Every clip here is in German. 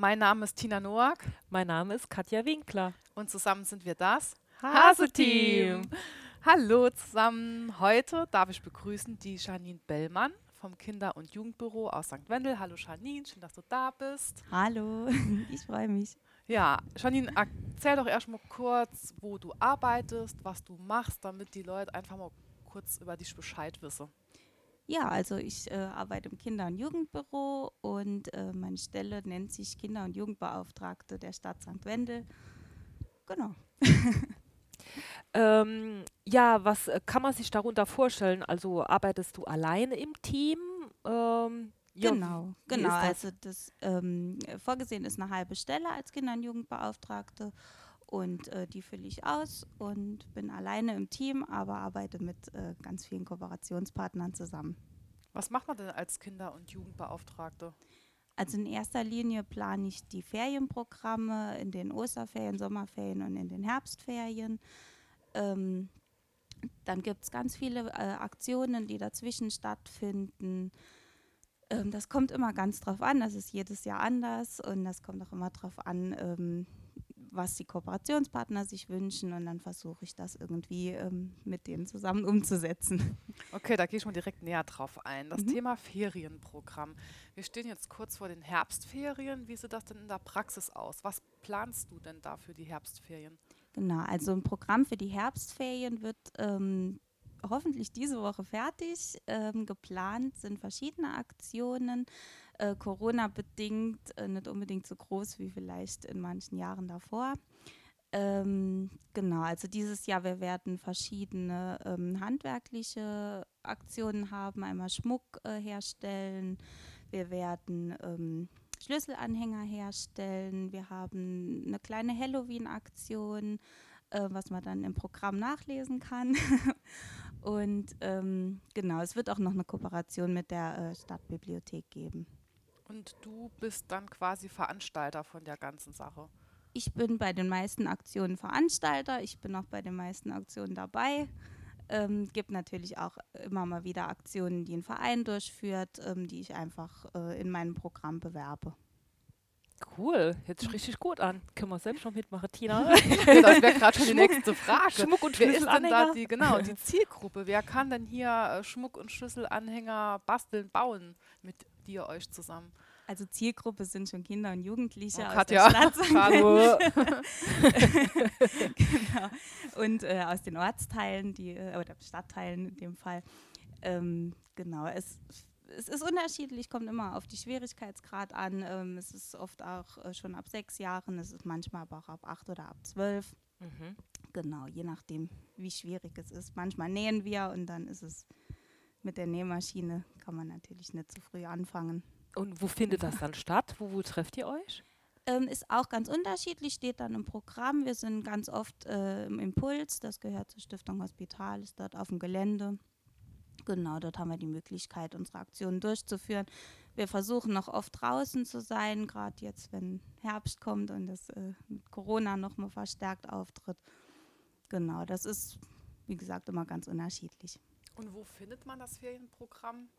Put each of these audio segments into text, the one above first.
Mein Name ist Tina Noack. Mein Name ist Katja Winkler. Und zusammen sind wir das Hase-Team. Hallo zusammen. Heute darf ich begrüßen die Janine Bellmann vom Kinder- und Jugendbüro aus St. Wendel. Hallo Janine, schön, dass du da bist. Hallo, ich freue mich. Ja, Janine, erzähl doch erstmal kurz, wo du arbeitest, was du machst, damit die Leute einfach mal kurz über dich Bescheid wissen. Ja, also ich äh, arbeite im Kinder- und Jugendbüro und äh, meine Stelle nennt sich Kinder- und Jugendbeauftragte der Stadt St. Wendel. Genau. ähm, ja, was äh, kann man sich darunter vorstellen? Also arbeitest du alleine im Team? Ähm, ja, genau, genau. Das? Also das ähm, vorgesehen ist eine halbe Stelle als Kinder- und Jugendbeauftragte und äh, die fülle ich aus und bin alleine im Team, aber arbeite mit äh, ganz vielen Kooperationspartnern zusammen. Was macht man denn als Kinder- und Jugendbeauftragte? Also in erster Linie plane ich die Ferienprogramme in den Osterferien, Sommerferien und in den Herbstferien. Ähm, dann gibt es ganz viele äh, Aktionen, die dazwischen stattfinden. Ähm, das kommt immer ganz drauf an, das ist jedes Jahr anders und das kommt auch immer drauf an, ähm, was die Kooperationspartner sich wünschen und dann versuche ich das irgendwie ähm, mit denen zusammen umzusetzen. Okay, da gehe ich mal direkt näher drauf ein. Das mhm. Thema Ferienprogramm. Wir stehen jetzt kurz vor den Herbstferien. Wie sieht das denn in der Praxis aus? Was planst du denn da für die Herbstferien? Genau, also ein Programm für die Herbstferien wird ähm, hoffentlich diese Woche fertig. Ähm, geplant sind verschiedene Aktionen äh, Corona-bedingt äh, nicht unbedingt so groß wie vielleicht in manchen Jahren davor. Ähm, genau, also dieses Jahr, wir werden verschiedene ähm, handwerkliche Aktionen haben, einmal Schmuck äh, herstellen, wir werden ähm, Schlüsselanhänger herstellen, wir haben eine kleine Halloween-Aktion, äh, was man dann im Programm nachlesen kann. Und ähm, genau, es wird auch noch eine Kooperation mit der äh, Stadtbibliothek geben. Und du bist dann quasi Veranstalter von der ganzen Sache. Ich bin bei den meisten Aktionen Veranstalter, ich bin auch bei den meisten Aktionen dabei. Ähm, gibt natürlich auch immer mal wieder Aktionen, die ein Verein durchführt, ähm, die ich einfach äh, in meinem Programm bewerbe. Cool, hört sich richtig gut an. Können wir selbst schon mitmachen, Tina? das wäre gerade schon die nächste Frage. Schmuck und Wer ist denn da die, genau, die Zielgruppe? Wer kann denn hier äh, Schmuck- und Schlüsselanhänger basteln, bauen mit dir euch zusammen? Also Zielgruppe sind schon Kinder und Jugendliche oh, aus Katja. der Stadt. Hallo. genau. Und äh, aus den Ortsteilen, die, äh, oder Stadtteilen in dem Fall. Ähm, genau, es es ist unterschiedlich, kommt immer auf die Schwierigkeitsgrad an. Ähm, es ist oft auch äh, schon ab sechs Jahren, es ist manchmal aber auch ab acht oder ab zwölf. Mhm. Genau, je nachdem, wie schwierig es ist. Manchmal nähen wir und dann ist es mit der Nähmaschine, kann man natürlich nicht zu früh anfangen. Und wo findet das dann statt? Wo, wo trefft ihr euch? Ähm, ist auch ganz unterschiedlich, steht dann im Programm. Wir sind ganz oft äh, im Impuls, das gehört zur Stiftung Hospital, ist dort auf dem Gelände. Genau, dort haben wir die Möglichkeit, unsere Aktionen durchzuführen. Wir versuchen noch oft draußen zu sein, gerade jetzt, wenn Herbst kommt und das äh, mit Corona nochmal verstärkt auftritt. Genau, das ist, wie gesagt, immer ganz unterschiedlich. Und wo findet man das Ferienprogramm?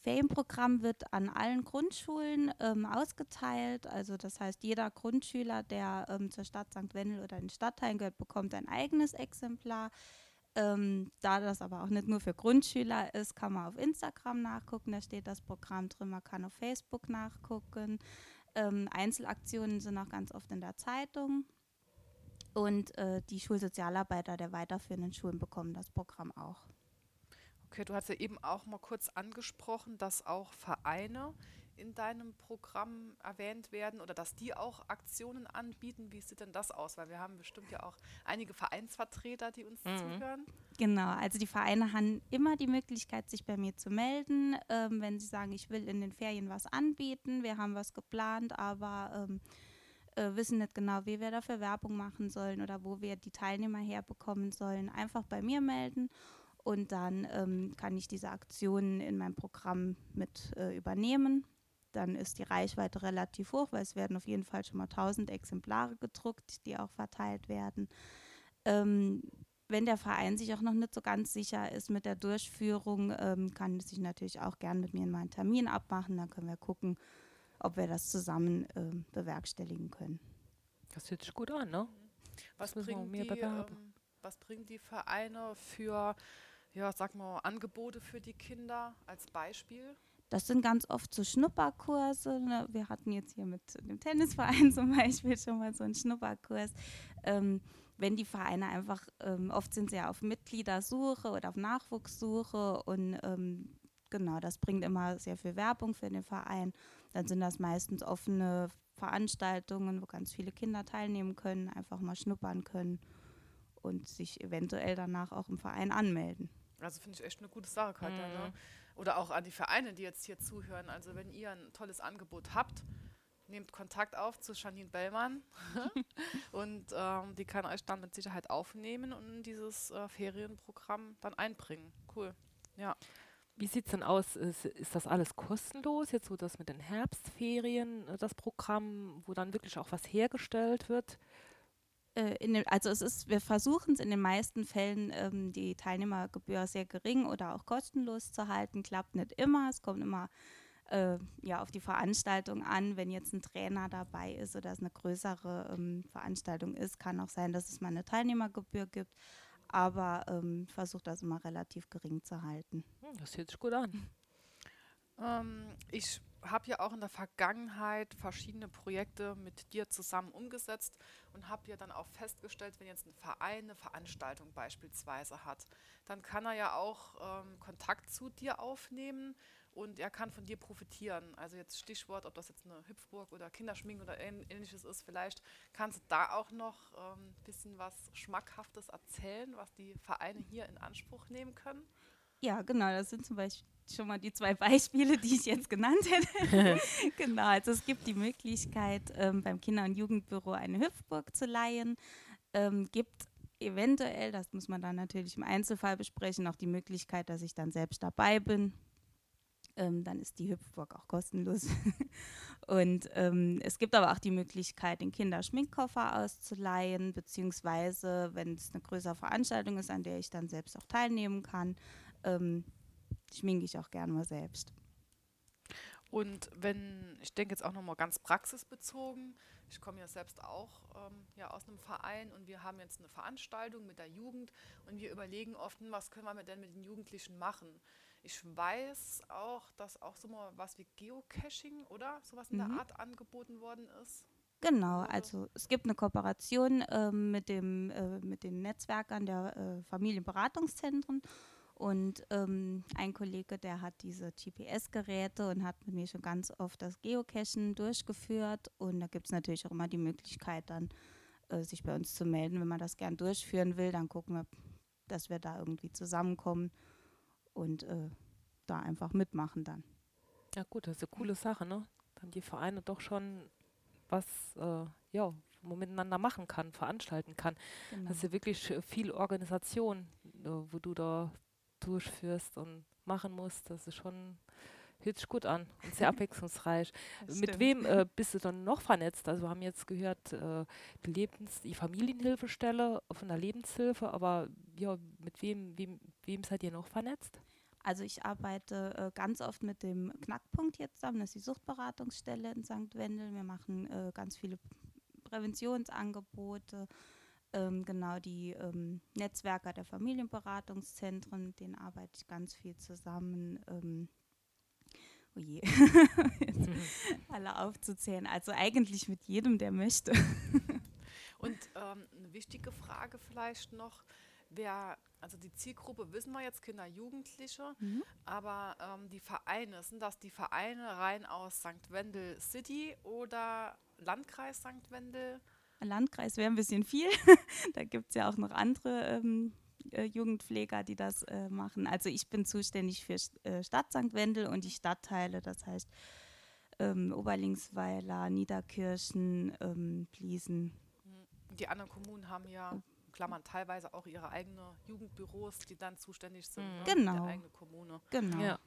Ferienprogramm wird an allen Grundschulen ähm, ausgeteilt. Also das heißt, jeder Grundschüler, der ähm, zur Stadt St. Wendel oder den Stadtteilen gehört, bekommt ein eigenes Exemplar. Ähm, da das aber auch nicht nur für Grundschüler ist, kann man auf Instagram nachgucken, da steht das Programm drin, man kann auf Facebook nachgucken. Ähm, Einzelaktionen sind auch ganz oft in der Zeitung. Und äh, die Schulsozialarbeiter der weiterführenden Schulen bekommen das Programm auch. Okay, du hast ja eben auch mal kurz angesprochen, dass auch Vereine in deinem Programm erwähnt werden oder dass die auch Aktionen anbieten? Wie sieht denn das aus? Weil wir haben bestimmt ja auch einige Vereinsvertreter, die uns mhm. zuhören. Genau, also die Vereine haben immer die Möglichkeit, sich bei mir zu melden, ähm, wenn sie sagen, ich will in den Ferien was anbieten, wir haben was geplant, aber ähm, äh, wissen nicht genau, wie wir dafür Werbung machen sollen oder wo wir die Teilnehmer herbekommen sollen. Einfach bei mir melden und dann ähm, kann ich diese Aktionen in meinem Programm mit äh, übernehmen dann ist die Reichweite relativ hoch, weil es werden auf jeden Fall schon mal 1000 Exemplare gedruckt, die auch verteilt werden. Ähm, wenn der Verein sich auch noch nicht so ganz sicher ist mit der Durchführung, ähm, kann es sich natürlich auch gern mit mir in meinen Termin abmachen. Dann können wir gucken, ob wir das zusammen ähm, bewerkstelligen können. Das hört sich gut an, ne? Was bringen, die, ähm, was bringen die Vereine für, ja, sag mal, Angebote für die Kinder als Beispiel? Das sind ganz oft so Schnupperkurse. Ne? Wir hatten jetzt hier mit dem Tennisverein zum Beispiel schon mal so einen Schnupperkurs. Ähm, wenn die Vereine einfach, ähm, oft sind sie ja auf Mitgliedersuche oder auf Nachwuchssuche und ähm, genau, das bringt immer sehr viel Werbung für den Verein. Dann sind das meistens offene Veranstaltungen, wo ganz viele Kinder teilnehmen können, einfach mal schnuppern können und sich eventuell danach auch im Verein anmelden. Also finde ich echt eine gute Sache, Katja. Mhm. Ne? Oder auch an die Vereine, die jetzt hier zuhören. Also wenn ihr ein tolles Angebot habt, nehmt Kontakt auf zu Janine Bellmann und ähm, die kann euch dann mit Sicherheit aufnehmen und in dieses äh, Ferienprogramm dann einbringen. Cool. Ja. Wie sieht es denn aus? Ist, ist, das alles kostenlos? Jetzt so das mit den Herbstferien, äh, das Programm, wo dann wirklich auch was hergestellt wird? Äh, den, also es ist, wir versuchen es in den meisten Fällen, ähm, die Teilnehmergebühr sehr gering oder auch kostenlos zu halten. Klappt nicht immer. Es kommt immer äh, ja, auf die Veranstaltung an. Wenn jetzt ein Trainer dabei ist oder es eine größere ähm, Veranstaltung ist, kann auch sein, dass es mal eine Teilnehmergebühr gibt. Aber ähm, versuche das immer relativ gering zu halten. Hm, das hört sich gut an. Ähm, ich habe ja auch in der Vergangenheit verschiedene Projekte mit dir zusammen umgesetzt und habe ja dann auch festgestellt, wenn jetzt ein Verein eine Veranstaltung beispielsweise hat, dann kann er ja auch ähm, Kontakt zu dir aufnehmen und er kann von dir profitieren. Also jetzt Stichwort, ob das jetzt eine Hüpfburg oder Kinderschminken oder ähnliches ist, vielleicht kannst du da auch noch ein ähm, bisschen was Schmackhaftes erzählen, was die Vereine hier in Anspruch nehmen können. Ja, genau, das sind zum Beispiel schon mal die zwei Beispiele, die ich jetzt genannt hätte. genau, also es gibt die Möglichkeit, ähm, beim Kinder- und Jugendbüro eine Hüpfburg zu leihen. Ähm, gibt eventuell, das muss man dann natürlich im Einzelfall besprechen, auch die Möglichkeit, dass ich dann selbst dabei bin. Ähm, dann ist die Hüpfburg auch kostenlos. und ähm, es gibt aber auch die Möglichkeit, den Kinderschminkkoffer auszuleihen, beziehungsweise, wenn es eine größere Veranstaltung ist, an der ich dann selbst auch teilnehmen kann, ähm, schminke ich auch gerne mal selbst. Und wenn, ich denke jetzt auch nochmal ganz praxisbezogen, ich komme ja selbst auch ähm, ja, aus einem Verein und wir haben jetzt eine Veranstaltung mit der Jugend und wir überlegen oft, hm, was können wir denn mit den Jugendlichen machen. Ich weiß auch, dass auch so mal was wie Geocaching oder sowas in mhm. der Art angeboten worden ist. Genau, also es gibt eine Kooperation äh, mit, dem, äh, mit den Netzwerkern der äh, Familienberatungszentren und ähm, ein Kollege, der hat diese GPS-Geräte und hat mit mir schon ganz oft das Geocachen durchgeführt. Und da gibt es natürlich auch immer die Möglichkeit, dann äh, sich bei uns zu melden. Wenn man das gern durchführen will, dann gucken wir, dass wir da irgendwie zusammenkommen und äh, da einfach mitmachen dann. Ja gut, das ist eine coole Sache, ne? Dann die Vereine doch schon was, äh, ja, man miteinander machen kann, veranstalten kann. Genau. Das ist ja wirklich viel Organisation, äh, wo du da durchführst und machen musst. Das ist schon, hört sich gut an und sehr abwechslungsreich. mit wem äh, bist du dann noch vernetzt? Also wir haben jetzt gehört, äh, die, Lebens-, die Familienhilfestelle von der Lebenshilfe, aber ja, mit wem, wem, wem seid ihr noch vernetzt? Also ich arbeite äh, ganz oft mit dem Knackpunkt jetzt zusammen, das ist die Suchtberatungsstelle in St. Wendel. Wir machen äh, ganz viele Präventionsangebote, ähm, genau die ähm, Netzwerker der Familienberatungszentren, denen arbeite ich ganz viel zusammen. Ähm, oh je, alle aufzuzählen. Also eigentlich mit jedem, der möchte. Und ähm, eine wichtige Frage vielleicht noch, wer, also die Zielgruppe wissen wir jetzt Kinder, Jugendliche, mhm. aber ähm, die Vereine, sind das die Vereine rein aus St. Wendel City oder Landkreis St. Wendel? Landkreis wäre ein bisschen viel. da gibt es ja auch noch andere ähm, äh, Jugendpfleger, die das äh, machen. Also ich bin zuständig für äh, Stadt St. Wendel und die Stadtteile, das heißt ähm, Oberlingsweiler, Niederkirchen, ähm, Pliesen. Mhm. Die anderen Kommunen haben ja Klammern teilweise auch ihre eigenen Jugendbüros, die dann zuständig sind mhm. genau. der eigene Kommune. Genau. Ja.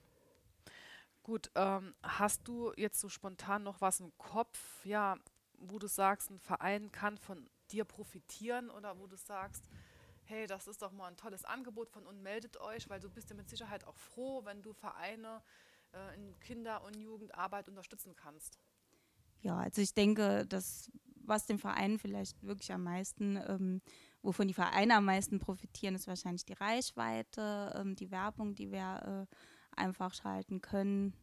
Gut, ähm, hast du jetzt so spontan noch was im Kopf? Ja, wo du sagst, ein Verein kann von dir profitieren oder wo du sagst, hey, das ist doch mal ein tolles Angebot von uns, meldet euch, weil du bist ja mit Sicherheit auch froh, wenn du Vereine äh, in Kinder- und Jugendarbeit unterstützen kannst. ja, also ich denke, dass was den Verein vielleicht wirklich am meisten, ähm, wovon die Vereine am meisten profitieren, ist wahrscheinlich die Reichweite, ähm, die Werbung, die wir äh, einfach schalten können,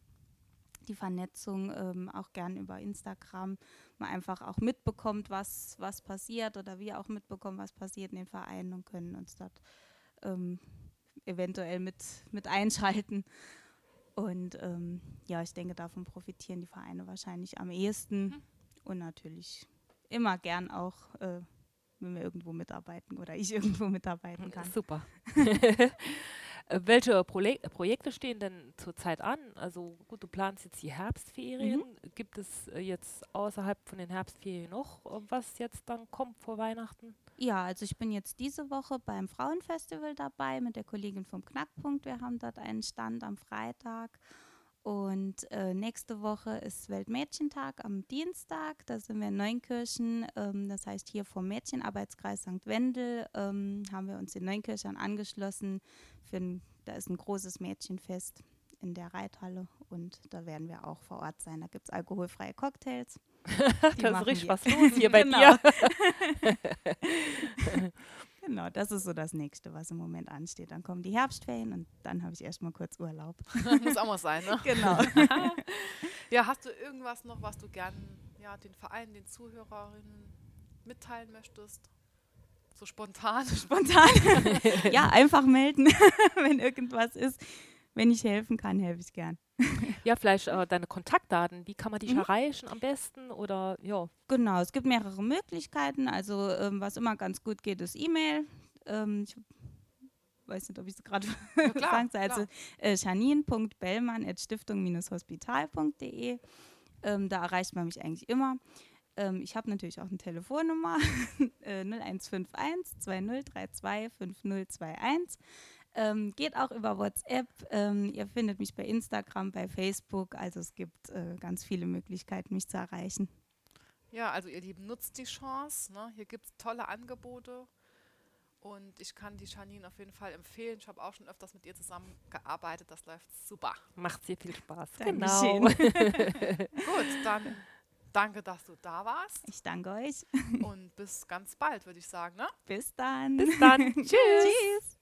die Vernetzung ähm, auch gern über Instagram, man einfach auch mitbekommt, was, was passiert oder wir auch mitbekommen, was passiert in den Vereinen und können uns dort ähm, eventuell mit, mit einschalten. Und ähm, ja, ich denke, davon profitieren die Vereine wahrscheinlich am ehesten mhm. und natürlich immer gern auch, äh, wenn wir irgendwo mitarbeiten oder ich irgendwo mitarbeiten kann. Super. Äh, welche Projek Projekte stehen denn zurzeit an? Also gut, du planst jetzt die Herbstferien. Mhm. Gibt es äh, jetzt außerhalb von den Herbstferien noch äh, was jetzt dann kommt vor Weihnachten? Ja, also ich bin jetzt diese Woche beim Frauenfestival dabei mit der Kollegin vom Knackpunkt. Wir haben dort einen Stand am Freitag. Und äh, nächste Woche ist Weltmädchentag am Dienstag. Da sind wir in Neunkirchen. Ähm, das heißt, hier vom Mädchenarbeitskreis St. Wendel ähm, haben wir uns in Neunkirchen angeschlossen. Ein, da ist ein großes Mädchenfest in der Reithalle und da werden wir auch vor Ort sein. Da gibt es alkoholfreie Cocktails. da ist richtig was los hier bei dir. genau, das ist so das Nächste, was im Moment ansteht. Dann kommen die Herbstferien und dann habe ich erstmal kurz Urlaub. Muss auch mal sein, ne? Genau. ja, hast du irgendwas noch, was du gern ja, den Vereinen, den Zuhörerinnen mitteilen möchtest? So spontan? Spontan. ja, einfach melden, wenn irgendwas ist. Wenn ich helfen kann, helfe ich gern. Ja, vielleicht äh, deine Kontaktdaten. Wie kann man dich mhm. erreichen am besten? Oder ja. Genau, es gibt mehrere Möglichkeiten. Also ähm, was immer ganz gut geht, ist E-Mail. Ähm, ich weiß nicht, ob ich es gerade sagen soll. Also äh, janine.bellmann.stiftung-hospital.de. Ähm, da erreicht man mich eigentlich immer. Ähm, ich habe natürlich auch eine Telefonnummer äh, 0151 2032 5021. Ähm, geht auch über WhatsApp. Ähm, ihr findet mich bei Instagram, bei Facebook. Also es gibt äh, ganz viele Möglichkeiten, mich zu erreichen. Ja, also ihr Lieben, nutzt die Chance. Ne? Hier gibt es tolle Angebote. Und ich kann die Janine auf jeden Fall empfehlen. Ich habe auch schon öfters mit ihr zusammengearbeitet. Das läuft super. Macht sehr viel Spaß. Genau. Gut, dann danke, dass du da warst. Ich danke euch. Und bis ganz bald, würde ich sagen. Ne? Bis dann. Bis dann. Tschüss. Tschüss.